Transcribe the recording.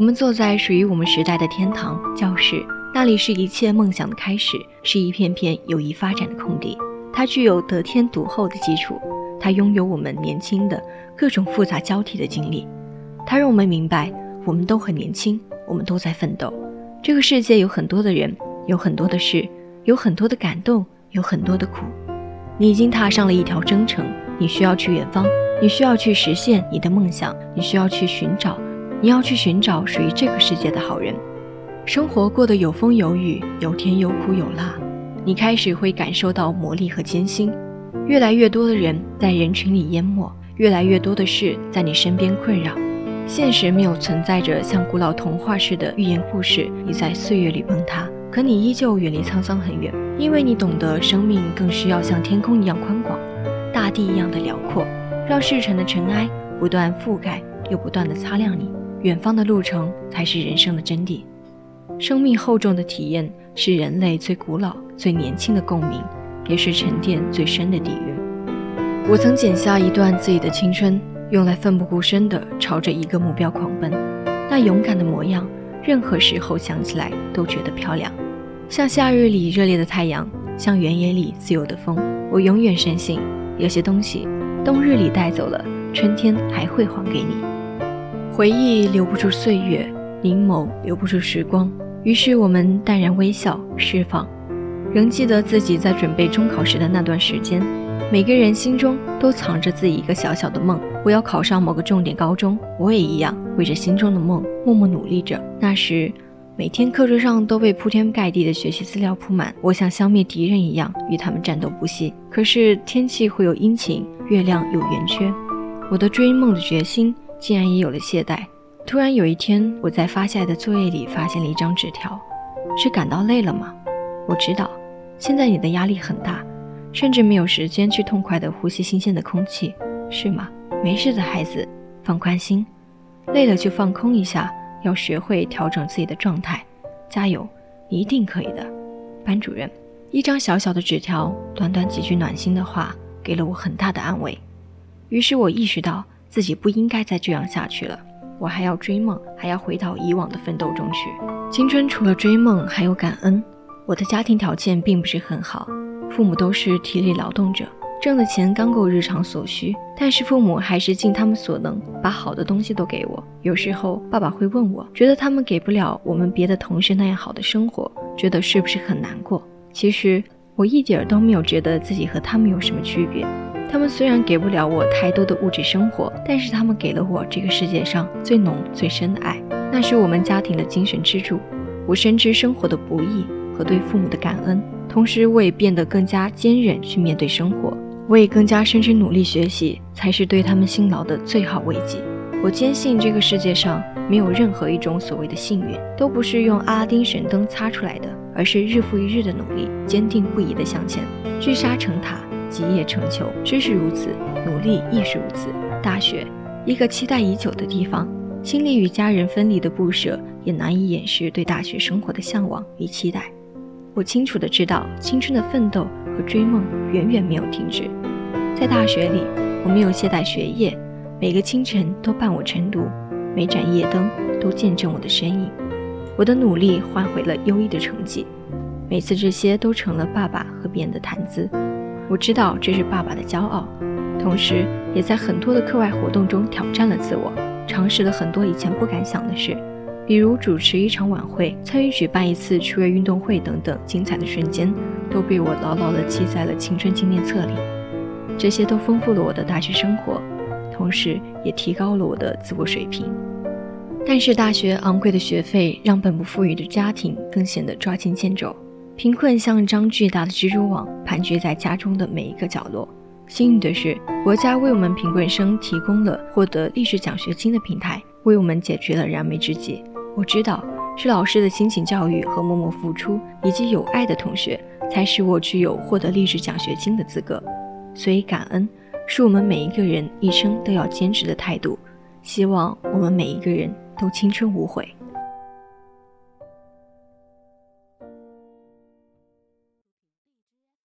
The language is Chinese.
我们坐在属于我们时代的天堂教室，那里是一切梦想的开始，是一片片友谊发展的空地。它具有得天独厚的基础，它拥有我们年轻的各种复杂交替的经历，它让我们明白，我们都很年轻，我们都在奋斗。这个世界有很多的人，有很多的事，有很多的感动，有很多的苦。你已经踏上了一条征程，你需要去远方，你需要去实现你的梦想，你需要去寻找。你要去寻找属于这个世界的好人，生活过得有风有雨，有甜有苦有辣，你开始会感受到磨砺和艰辛。越来越多的人在人群里淹没，越来越多的事在你身边困扰。现实没有存在着像古老童话似的寓言故事，你在岁月里崩塌，可你依旧远离沧桑很远，因为你懂得生命更需要像天空一样宽广，大地一样的辽阔，让世尘的尘埃不断覆盖，又不断的擦亮你。远方的路程才是人生的真谛，生命厚重的体验是人类最古老、最年轻的共鸣，也是沉淀最深的底蕴。我曾剪下一段自己的青春，用来奋不顾身地朝着一个目标狂奔，那勇敢的模样，任何时候想起来都觉得漂亮，像夏日里热烈的太阳，像原野里自由的风。我永远深信，有些东西，冬日里带走了，春天还会还给你。回忆留不住岁月，凝眸留不住时光。于是我们淡然微笑，释放。仍记得自己在准备中考时的那段时间，每个人心中都藏着自己一个小小的梦。我要考上某个重点高中，我也一样为着心中的梦默默努力着。那时，每天课桌上都被铺天盖地的学习资料铺满，我像消灭敌人一样与他们战斗不息。可是天气会有阴晴，月亮有圆缺，我的追梦的决心。竟然也有了懈怠。突然有一天，我在发下来的作业里发现了一张纸条，是感到累了吗？我知道，现在你的压力很大，甚至没有时间去痛快地呼吸新鲜的空气，是吗？没事的，孩子，放宽心，累了就放空一下，要学会调整自己的状态，加油，你一定可以的。班主任，一张小小的纸条，短短几句暖心的话，给了我很大的安慰。于是我意识到。自己不应该再这样下去了，我还要追梦，还要回到以往的奋斗中去。青春除了追梦，还有感恩。我的家庭条件并不是很好，父母都是体力劳动者，挣的钱刚够日常所需，但是父母还是尽他们所能，把好的东西都给我。有时候爸爸会问我，觉得他们给不了我们别的同事那样好的生活，觉得是不是很难过？其实我一点儿都没有觉得自己和他们有什么区别。他们虽然给不了我太多的物质生活，但是他们给了我这个世界上最浓最深的爱，那是我们家庭的精神支柱。我深知生活的不易和对父母的感恩，同时我也变得更加坚韧去面对生活。我也更加深知努力学习才是对他们辛劳的最好慰藉。我坚信这个世界上没有任何一种所谓的幸运，都不是用阿拉丁神灯擦出来的，而是日复一日的努力，坚定不移的向前，聚沙成塔。集业成裘，知识如此，努力亦是如此。大学，一个期待已久的地方，心里与家人分离的不舍，也难以掩饰对大学生活的向往与期待。我清楚的知道，青春的奋斗和追梦远远没有停止。在大学里，我没有懈怠学业，每个清晨都伴我晨读，每盏夜灯都见证我的身影。我的努力换回了优异的成绩，每次这些都成了爸爸和别人的谈资。我知道这是爸爸的骄傲，同时也在很多的课外活动中挑战了自我，尝试了很多以前不敢想的事，比如主持一场晚会、参与举办一次趣味运动会等等精彩的瞬间，都被我牢牢地记在了青春纪念册里。这些都丰富了我的大学生活，同时也提高了我的自我水平。但是大学昂贵的学费让本不富裕的家庭更显得抓襟见肘。贫困像一张巨大的蜘蛛网，盘踞在家中的每一个角落。幸运的是，国家为我们贫困生提供了获得历史奖学金的平台，为我们解决了燃眉之急。我知道，是老师的辛勤教育和默默付出，以及有爱的同学，才使我具有获得历史奖学金的资格。所以，感恩是我们每一个人一生都要坚持的态度。希望我们每一个人都青春无悔。